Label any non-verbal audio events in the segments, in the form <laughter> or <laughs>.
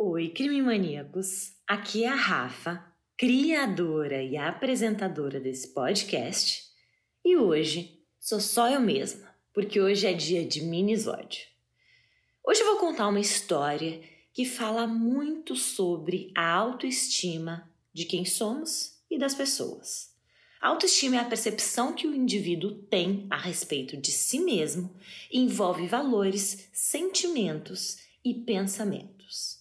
Oi, crime maníacos. Aqui é a Rafa, criadora e apresentadora desse podcast. E hoje sou só eu mesma, porque hoje é dia de minisódio. Hoje eu vou contar uma história que fala muito sobre a autoestima de quem somos e das pessoas. A autoestima é a percepção que o indivíduo tem a respeito de si mesmo e envolve valores, sentimentos e pensamentos.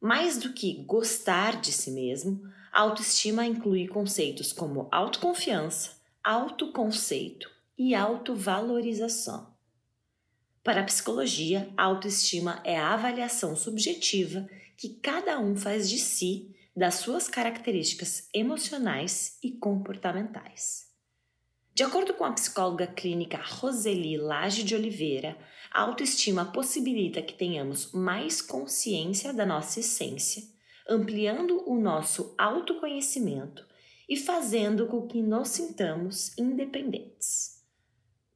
Mais do que gostar de si mesmo, a autoestima inclui conceitos como autoconfiança, autoconceito e autovalorização. Para a psicologia, a autoestima é a avaliação subjetiva que cada um faz de si, das suas características emocionais e comportamentais. De acordo com a psicóloga clínica Roseli Lage de Oliveira, a autoestima possibilita que tenhamos mais consciência da nossa essência, ampliando o nosso autoconhecimento e fazendo com que nos sintamos independentes.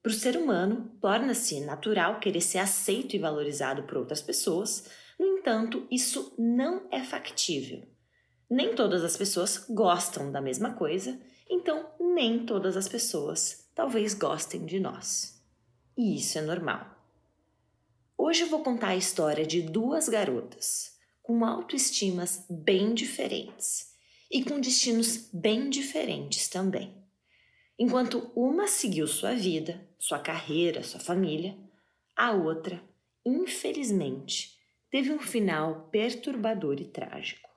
Para o ser humano, torna-se natural querer ser aceito e valorizado por outras pessoas, no entanto, isso não é factível. Nem todas as pessoas gostam da mesma coisa, então nem todas as pessoas talvez gostem de nós. E isso é normal. Hoje eu vou contar a história de duas garotas com autoestimas bem diferentes e com destinos bem diferentes também. Enquanto uma seguiu sua vida, sua carreira, sua família, a outra, infelizmente, teve um final perturbador e trágico.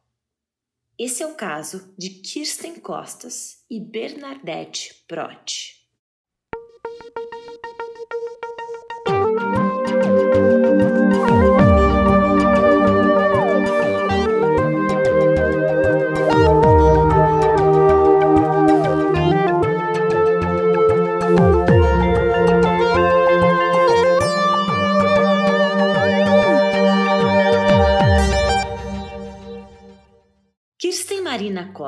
Esse é o caso de Kirsten Costas e Bernadette Prott.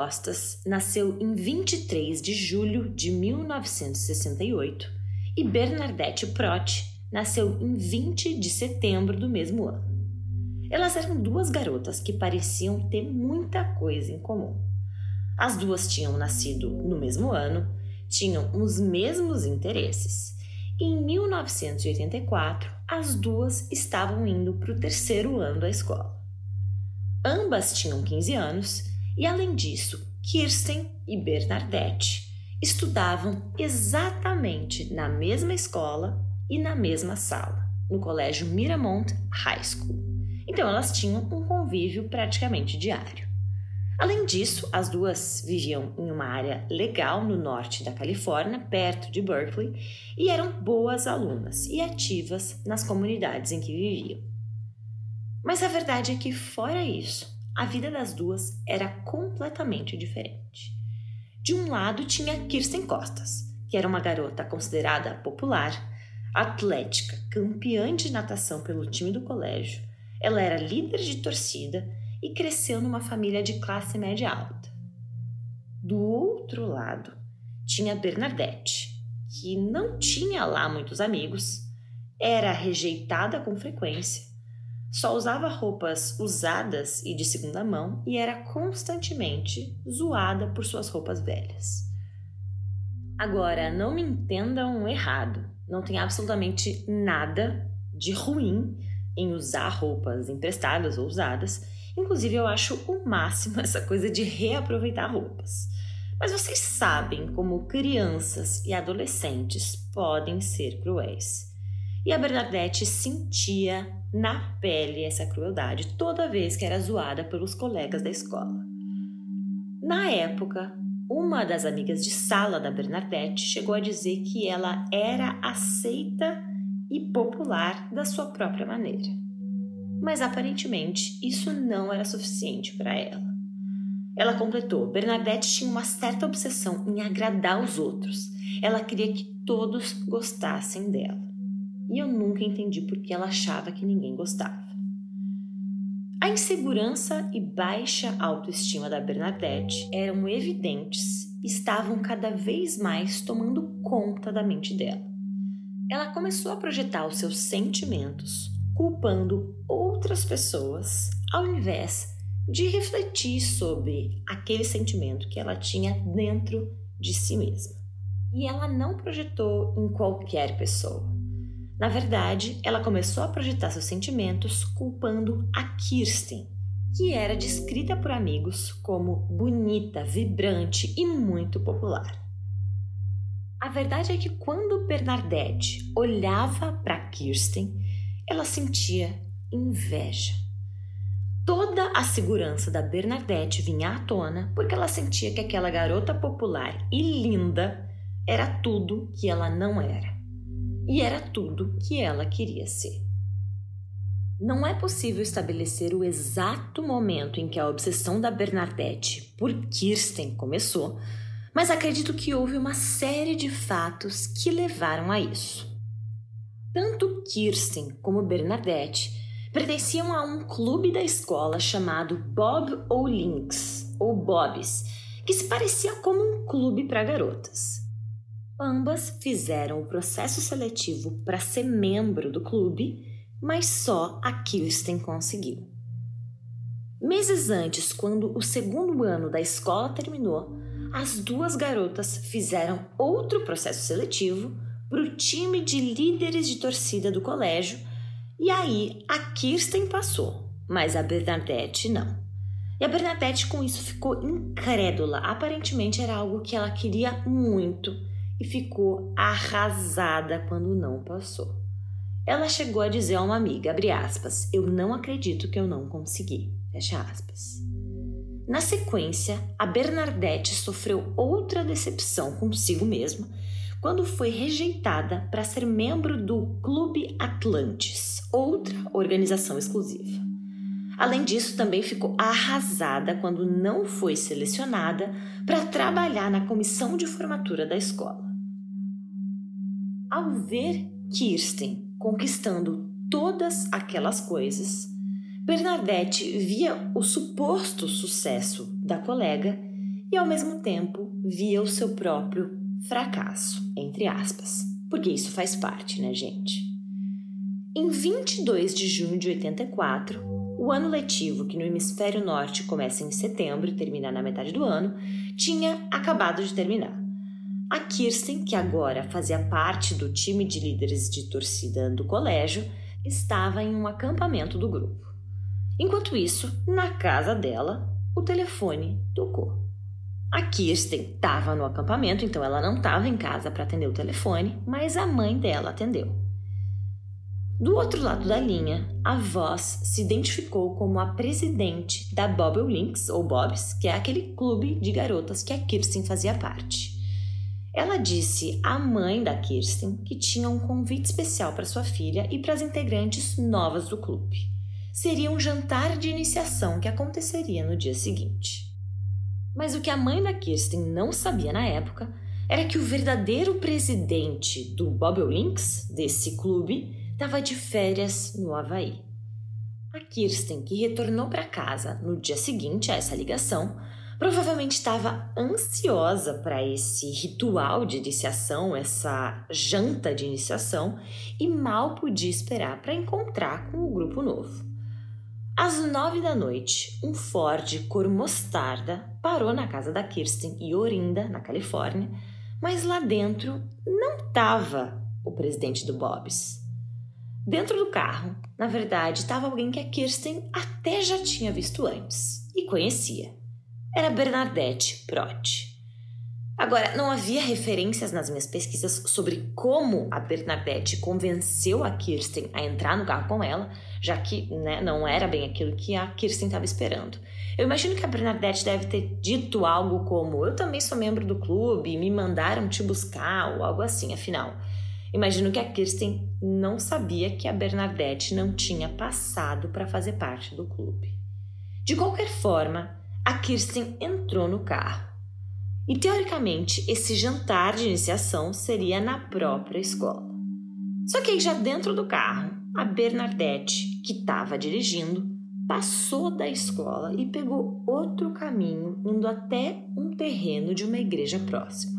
Costas nasceu em 23 de julho de 1968 e Bernadette Prott nasceu em 20 de setembro do mesmo ano. Elas eram duas garotas que pareciam ter muita coisa em comum. As duas tinham nascido no mesmo ano, tinham os mesmos interesses. E em 1984, as duas estavam indo para o terceiro ano da escola. Ambas tinham 15 anos e além disso, Kirsten e Bernadette estudavam exatamente na mesma escola e na mesma sala, no colégio Miramont High School. Então elas tinham um convívio praticamente diário. Além disso, as duas viviam em uma área legal no norte da Califórnia, perto de Berkeley, e eram boas alunas e ativas nas comunidades em que viviam. Mas a verdade é que, fora isso, a vida das duas era completamente diferente. De um lado tinha Kirsten Costas, que era uma garota considerada popular, atlética, campeã de natação pelo time do colégio. Ela era líder de torcida e cresceu numa família de classe média alta. Do outro lado tinha Bernadette, que não tinha lá muitos amigos, era rejeitada com frequência só usava roupas usadas e de segunda mão e era constantemente zoada por suas roupas velhas. Agora, não me entendam errado, não tem absolutamente nada de ruim em usar roupas emprestadas ou usadas. Inclusive, eu acho o máximo <laughs> essa coisa de reaproveitar roupas. Mas vocês sabem como crianças e adolescentes podem ser cruéis. E a Bernadette sentia na pele essa crueldade toda vez que era zoada pelos colegas da escola. Na época, uma das amigas de sala da Bernadette chegou a dizer que ela era aceita e popular da sua própria maneira. Mas aparentemente isso não era suficiente para ela. Ela completou: Bernadette tinha uma certa obsessão em agradar os outros. Ela queria que todos gostassem dela e eu nunca entendi por que ela achava que ninguém gostava. A insegurança e baixa autoestima da Bernadette eram evidentes e estavam cada vez mais tomando conta da mente dela. Ela começou a projetar os seus sentimentos, culpando outras pessoas ao invés de refletir sobre aquele sentimento que ela tinha dentro de si mesma. E ela não projetou em qualquer pessoa. Na verdade, ela começou a projetar seus sentimentos culpando a Kirsten, que era descrita por amigos como bonita, vibrante e muito popular. A verdade é que quando Bernadette olhava para Kirsten, ela sentia inveja. Toda a segurança da Bernadette vinha à tona porque ela sentia que aquela garota popular e linda era tudo que ela não era. E era tudo que ela queria ser. Não é possível estabelecer o exato momento em que a obsessão da Bernadette por Kirsten começou, mas acredito que houve uma série de fatos que levaram a isso. Tanto Kirsten como Bernadette pertenciam a um clube da escola chamado Bob Lynx, ou Bobs, que se parecia como um clube para garotas. Ambas fizeram o processo seletivo para ser membro do clube, mas só a Kirsten conseguiu. Meses antes, quando o segundo ano da escola terminou, as duas garotas fizeram outro processo seletivo para o time de líderes de torcida do colégio, e aí a Kirsten passou, mas a Bernadette não. E a Bernadette com isso ficou incrédula, aparentemente era algo que ela queria muito e ficou arrasada quando não passou. Ela chegou a dizer a uma amiga, aspas, eu não acredito que eu não consegui. Na sequência, a Bernadette sofreu outra decepção consigo mesma quando foi rejeitada para ser membro do Clube Atlantis, outra organização exclusiva. Além disso, também ficou arrasada quando não foi selecionada para trabalhar na comissão de formatura da escola. Ao ver Kirsten conquistando todas aquelas coisas, Bernadette via o suposto sucesso da colega e, ao mesmo tempo, via o seu próprio fracasso, entre aspas, porque isso faz parte, né, gente? Em 22 de junho de 84, o ano letivo, que no hemisfério norte começa em setembro e termina na metade do ano, tinha acabado de terminar. A Kirsten, que agora fazia parte do time de líderes de torcida do colégio, estava em um acampamento do grupo. Enquanto isso, na casa dela, o telefone tocou. A Kirsten estava no acampamento, então ela não estava em casa para atender o telefone, mas a mãe dela atendeu. Do outro lado da linha, a voz se identificou como a presidente da Bobble Links, ou Bobs, que é aquele clube de garotas que a Kirsten fazia parte. Ela disse à mãe da Kirsten que tinha um convite especial para sua filha e para as integrantes novas do clube seria um jantar de iniciação que aconteceria no dia seguinte. Mas o que a mãe da Kirsten não sabia na época era que o verdadeiro presidente do Bobblelinks, desse clube, estava de férias no Havaí. A Kirsten, que retornou para casa no dia seguinte a essa ligação, provavelmente estava ansiosa para esse ritual de iniciação, essa janta de iniciação, e mal podia esperar para encontrar com o grupo novo. Às nove da noite, um Ford cor mostarda parou na casa da Kirsten e Orinda, na Califórnia, mas lá dentro não estava o presidente do Bob's. Dentro do carro, na verdade, estava alguém que a Kirsten até já tinha visto antes e conhecia. Era Bernadette Prott. Agora, não havia referências nas minhas pesquisas sobre como a Bernadette convenceu a Kirsten a entrar no carro com ela, já que né, não era bem aquilo que a Kirsten estava esperando. Eu imagino que a Bernadette deve ter dito algo como: Eu também sou membro do clube, me mandaram te buscar, ou algo assim, afinal. Imagino que a Kirsten não sabia que a Bernadette não tinha passado para fazer parte do clube. De qualquer forma, a Kirsten entrou no carro e teoricamente, esse jantar de iniciação seria na própria escola. Só que aí, já dentro do carro, a Bernadette, que estava dirigindo, passou da escola e pegou outro caminho, indo até um terreno de uma igreja próxima.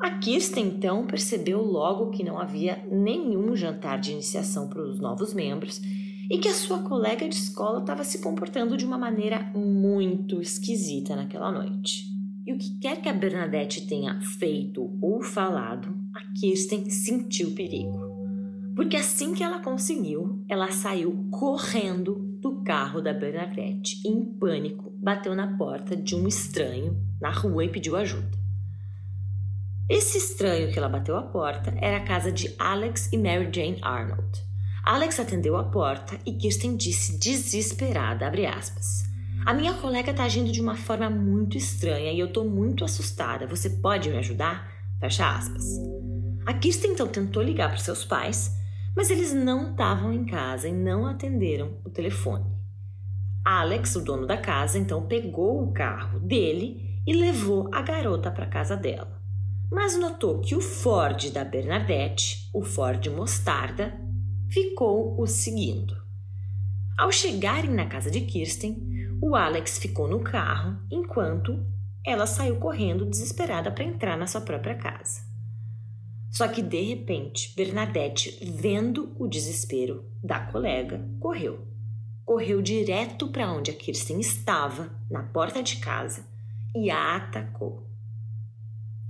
A Kirsten então percebeu logo que não havia nenhum jantar de iniciação para os novos membros e que a sua colega de escola estava se comportando de uma maneira muito esquisita naquela noite. E o que quer que a Bernadette tenha feito ou falado, a Kirsten sentiu perigo. Porque assim que ela conseguiu, ela saiu correndo do carro da Bernadette, em pânico, bateu na porta de um estranho na rua e pediu ajuda. Esse estranho que ela bateu a porta era a casa de Alex e Mary Jane Arnold. Alex atendeu a porta e Kirsten disse desesperada, aspas, A minha colega está agindo de uma forma muito estranha e eu estou muito assustada. Você pode me ajudar? Fecha aspas. A Kirsten então tentou ligar para seus pais, mas eles não estavam em casa e não atenderam o telefone. Alex, o dono da casa, então pegou o carro dele e levou a garota para casa dela. Mas notou que o Ford da Bernadette, o Ford Mostarda, ficou o seguindo. Ao chegarem na casa de Kirsten, o Alex ficou no carro enquanto ela saiu correndo desesperada para entrar na sua própria casa. Só que de repente, Bernadette, vendo o desespero da colega, correu. Correu direto para onde a Kirsten estava, na porta de casa, e a atacou.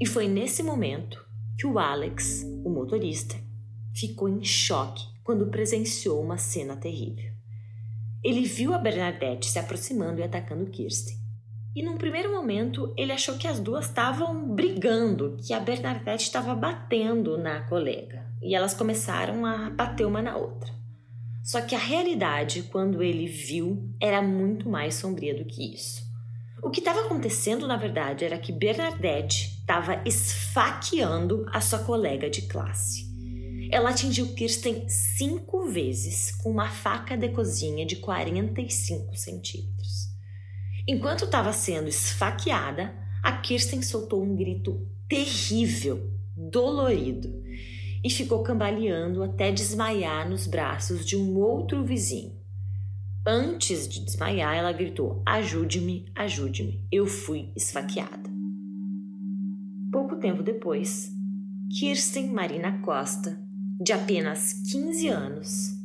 E foi nesse momento que o Alex, o motorista, ficou em choque quando presenciou uma cena terrível. Ele viu a Bernadette se aproximando e atacando Kirsten. E num primeiro momento ele achou que as duas estavam brigando, que a Bernadette estava batendo na colega. E elas começaram a bater uma na outra. Só que a realidade, quando ele viu, era muito mais sombria do que isso. O que estava acontecendo, na verdade, era que Bernadette estava esfaqueando a sua colega de classe. Ela atingiu Kirsten cinco vezes com uma faca de cozinha de 45 centímetros. Enquanto estava sendo esfaqueada, a Kirsten soltou um grito terrível, dolorido, e ficou cambaleando até desmaiar nos braços de um outro vizinho. Antes de desmaiar, ela gritou: Ajude-me, ajude-me, eu fui esfaqueada. Pouco tempo depois, Kirsten Marina Costa de apenas 15 anos,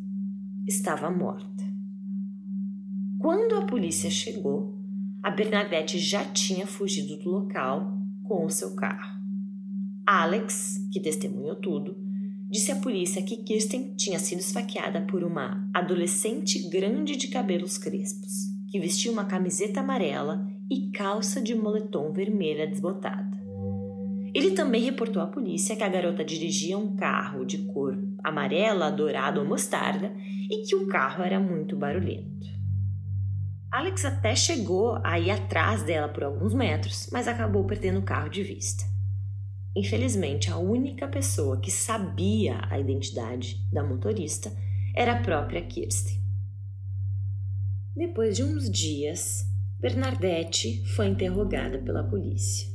estava morta. Quando a polícia chegou, a Bernadette já tinha fugido do local com o seu carro. Alex, que testemunhou tudo, disse à polícia que Kirsten tinha sido esfaqueada por uma adolescente grande de cabelos crespos, que vestia uma camiseta amarela e calça de moletom vermelha desbotada. Ele também reportou à polícia que a garota dirigia um carro de cor amarela, dourada ou mostarda e que o carro era muito barulhento. Alex até chegou a ir atrás dela por alguns metros, mas acabou perdendo o carro de vista. Infelizmente, a única pessoa que sabia a identidade da motorista era a própria Kirsten. Depois de uns dias, Bernadette foi interrogada pela polícia.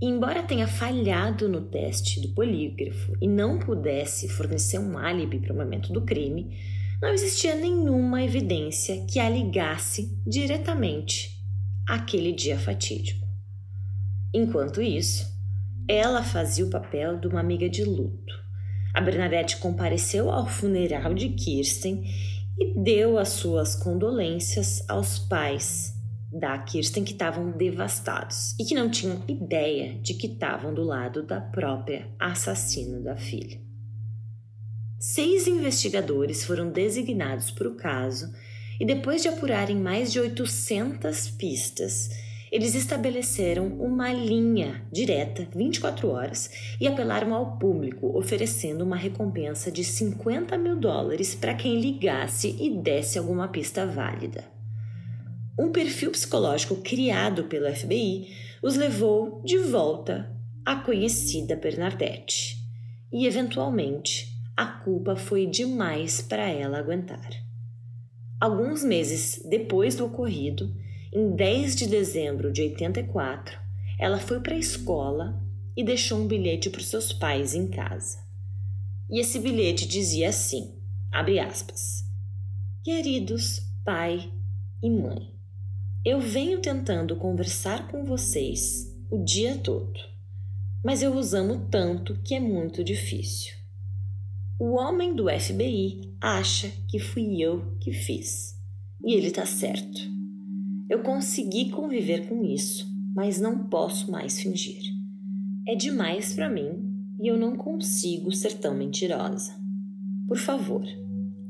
Embora tenha falhado no teste do polígrafo e não pudesse fornecer um álibi para o momento do crime, não existia nenhuma evidência que a ligasse diretamente àquele dia fatídico. Enquanto isso, ela fazia o papel de uma amiga de luto. A Bernadette compareceu ao funeral de Kirsten e deu as suas condolências aos pais da Kirsten que estavam devastados e que não tinham ideia de que estavam do lado da própria assassina da filha. Seis investigadores foram designados para o caso e, depois de apurarem mais de 800 pistas, eles estabeleceram uma linha direta 24 horas e apelaram ao público, oferecendo uma recompensa de 50 mil dólares para quem ligasse e desse alguma pista válida um perfil psicológico criado pelo FBI os levou de volta à conhecida Bernadette. E, eventualmente, a culpa foi demais para ela aguentar. Alguns meses depois do ocorrido, em 10 de dezembro de 84, ela foi para a escola e deixou um bilhete para os seus pais em casa. E esse bilhete dizia assim: abre aspas. Queridos pai e mãe, eu venho tentando conversar com vocês o dia todo, mas eu os amo tanto que é muito difícil. O homem do FBI acha que fui eu que fiz. E ele tá certo. Eu consegui conviver com isso, mas não posso mais fingir. É demais para mim e eu não consigo ser tão mentirosa. Por favor,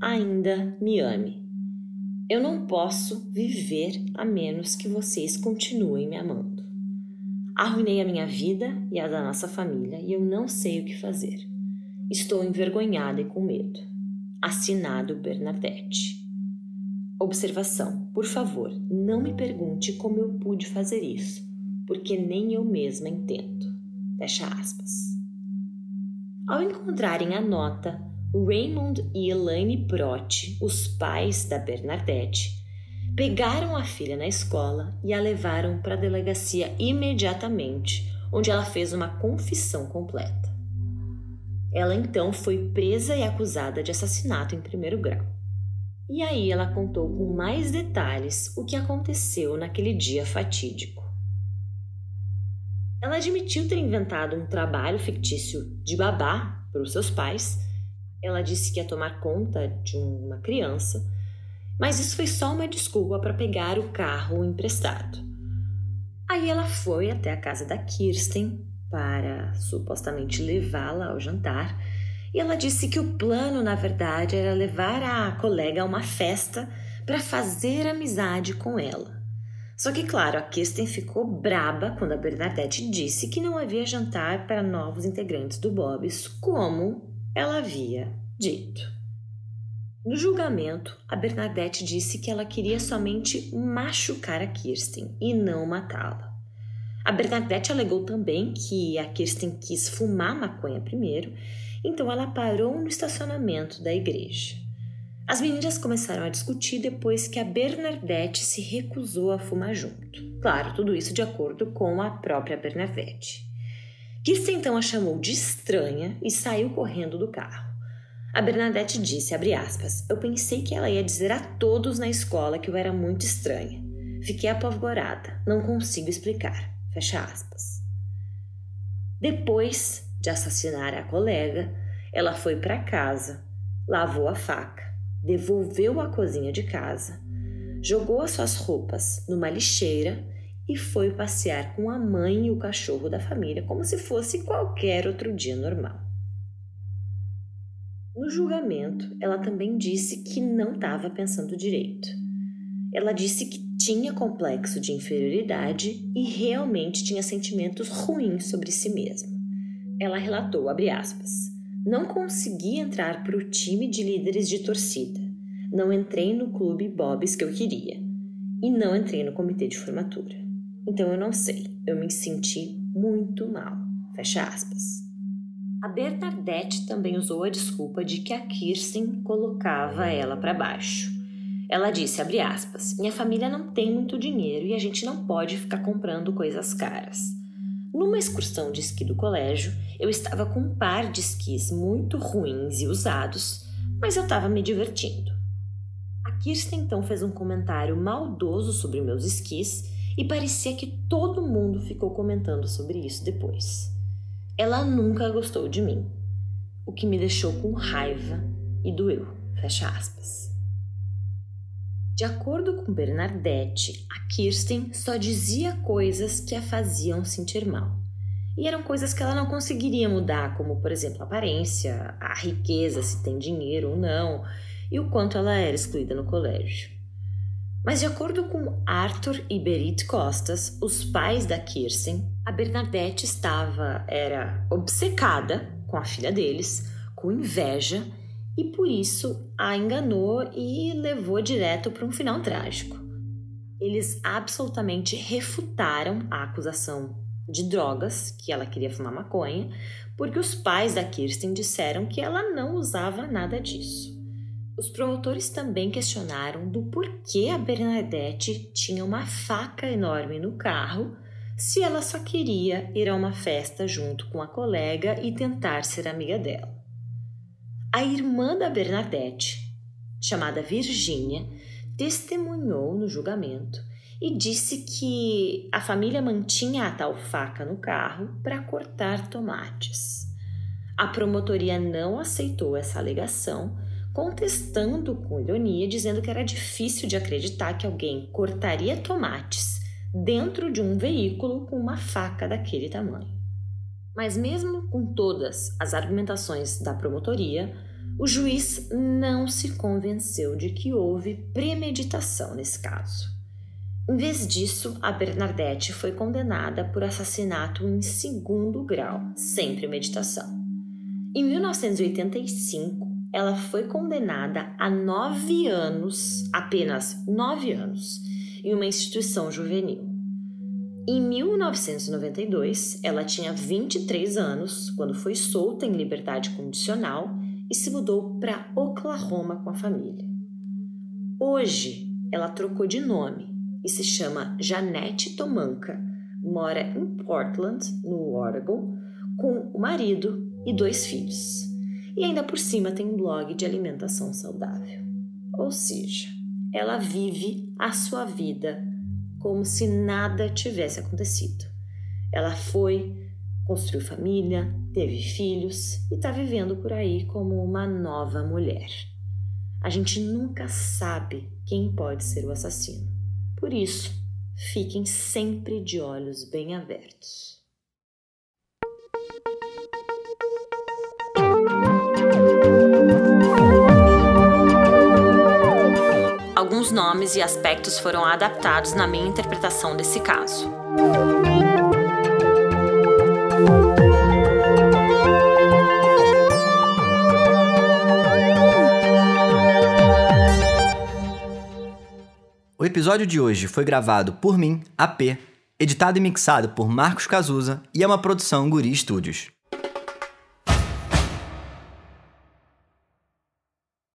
ainda me ame. Eu não posso viver a menos que vocês continuem me amando. Arruinei a minha vida e a da nossa família e eu não sei o que fazer. Estou envergonhada e com medo. Assinado Bernadette. Observação: por favor, não me pergunte como eu pude fazer isso, porque nem eu mesma entendo. Fecha aspas. Ao encontrarem a nota, Raymond e Elaine Prott, os pais da Bernadette, pegaram a filha na escola e a levaram para a delegacia imediatamente, onde ela fez uma confissão completa. Ela então foi presa e acusada de assassinato em primeiro grau. E aí ela contou com mais detalhes o que aconteceu naquele dia fatídico. Ela admitiu ter inventado um trabalho fictício de babá para os seus pais. Ela disse que ia tomar conta de uma criança, mas isso foi só uma desculpa para pegar o carro emprestado. Aí ela foi até a casa da Kirsten para supostamente levá-la ao jantar e ela disse que o plano, na verdade, era levar a colega a uma festa para fazer amizade com ela. Só que, claro, a Kirsten ficou braba quando a Bernadette disse que não havia jantar para novos integrantes do Bob's, como ela havia dito. No julgamento, a Bernadette disse que ela queria somente machucar a Kirsten e não matá-la. A Bernadette alegou também que a Kirsten quis fumar maconha primeiro, então ela parou no estacionamento da igreja. As meninas começaram a discutir depois que a Bernadette se recusou a fumar junto. Claro, tudo isso de acordo com a própria Bernadette. Kirsten então a chamou de estranha e saiu correndo do carro. A Bernadette disse, aspas, eu pensei que ela ia dizer a todos na escola que eu era muito estranha. Fiquei apavorada, não consigo explicar. Fecha aspas. Depois de assassinar a colega, ela foi para casa, lavou a faca devolveu a cozinha de casa, jogou as suas roupas numa lixeira e foi passear com a mãe e o cachorro da família como se fosse qualquer outro dia normal. No julgamento, ela também disse que não estava pensando direito. Ela disse que tinha complexo de inferioridade e realmente tinha sentimentos ruins sobre si mesma. Ela relatou, aspas, não consegui entrar para o time de líderes de torcida. Não entrei no clube Bobs que eu queria. E não entrei no comitê de formatura. Então eu não sei. Eu me senti muito mal. Fecha aspas. A Bernadette também usou a desculpa de que a Kirsten colocava ela para baixo. Ela disse, abre aspas, minha família não tem muito dinheiro e a gente não pode ficar comprando coisas caras. Numa excursão de esqui do colégio, eu estava com um par de esquis muito ruins e usados, mas eu estava me divertindo. A Kirsten então fez um comentário maldoso sobre meus esquis e parecia que todo mundo ficou comentando sobre isso depois. Ela nunca gostou de mim, o que me deixou com raiva e doeu. Fecha aspas. De acordo com Bernadette, a Kirsten só dizia coisas que a faziam sentir mal. E eram coisas que ela não conseguiria mudar, como, por exemplo, a aparência, a riqueza, se tem dinheiro ou não, e o quanto ela era excluída no colégio. Mas, de acordo com Arthur e Berit Costas, os pais da Kirsten, a Bernadette estava, era obcecada com a filha deles, com inveja e por isso a enganou e levou direto para um final trágico. Eles absolutamente refutaram a acusação de drogas, que ela queria fumar maconha, porque os pais da Kirsten disseram que ela não usava nada disso. Os promotores também questionaram do porquê a Bernadette tinha uma faca enorme no carro se ela só queria ir a uma festa junto com a colega e tentar ser amiga dela. A irmã da Bernadette, chamada Virgínia, testemunhou no julgamento e disse que a família mantinha a tal faca no carro para cortar tomates. A promotoria não aceitou essa alegação, contestando com ironia, dizendo que era difícil de acreditar que alguém cortaria tomates dentro de um veículo com uma faca daquele tamanho. Mas, mesmo com todas as argumentações da promotoria, o juiz não se convenceu de que houve premeditação nesse caso. Em vez disso, a Bernadette foi condenada por assassinato em segundo grau, sem premeditação. Em 1985, ela foi condenada a nove anos, apenas nove anos, em uma instituição juvenil. Em 1992, ela tinha 23 anos quando foi solta em liberdade condicional e se mudou para Oklahoma com a família. Hoje, ela trocou de nome e se chama Janete Tomanka, mora em Portland, no Oregon, com o marido e dois filhos. E ainda por cima tem um blog de alimentação saudável. Ou seja, ela vive a sua vida como se nada tivesse acontecido. Ela foi, construiu família, teve filhos e está vivendo por aí como uma nova mulher. A gente nunca sabe quem pode ser o assassino. Por isso, fiquem sempre de olhos bem abertos. Alguns nomes e aspectos foram adaptados na minha interpretação desse caso. O episódio de hoje foi gravado por mim, AP, editado e mixado por Marcos Cazuza e é uma produção Guri Studios.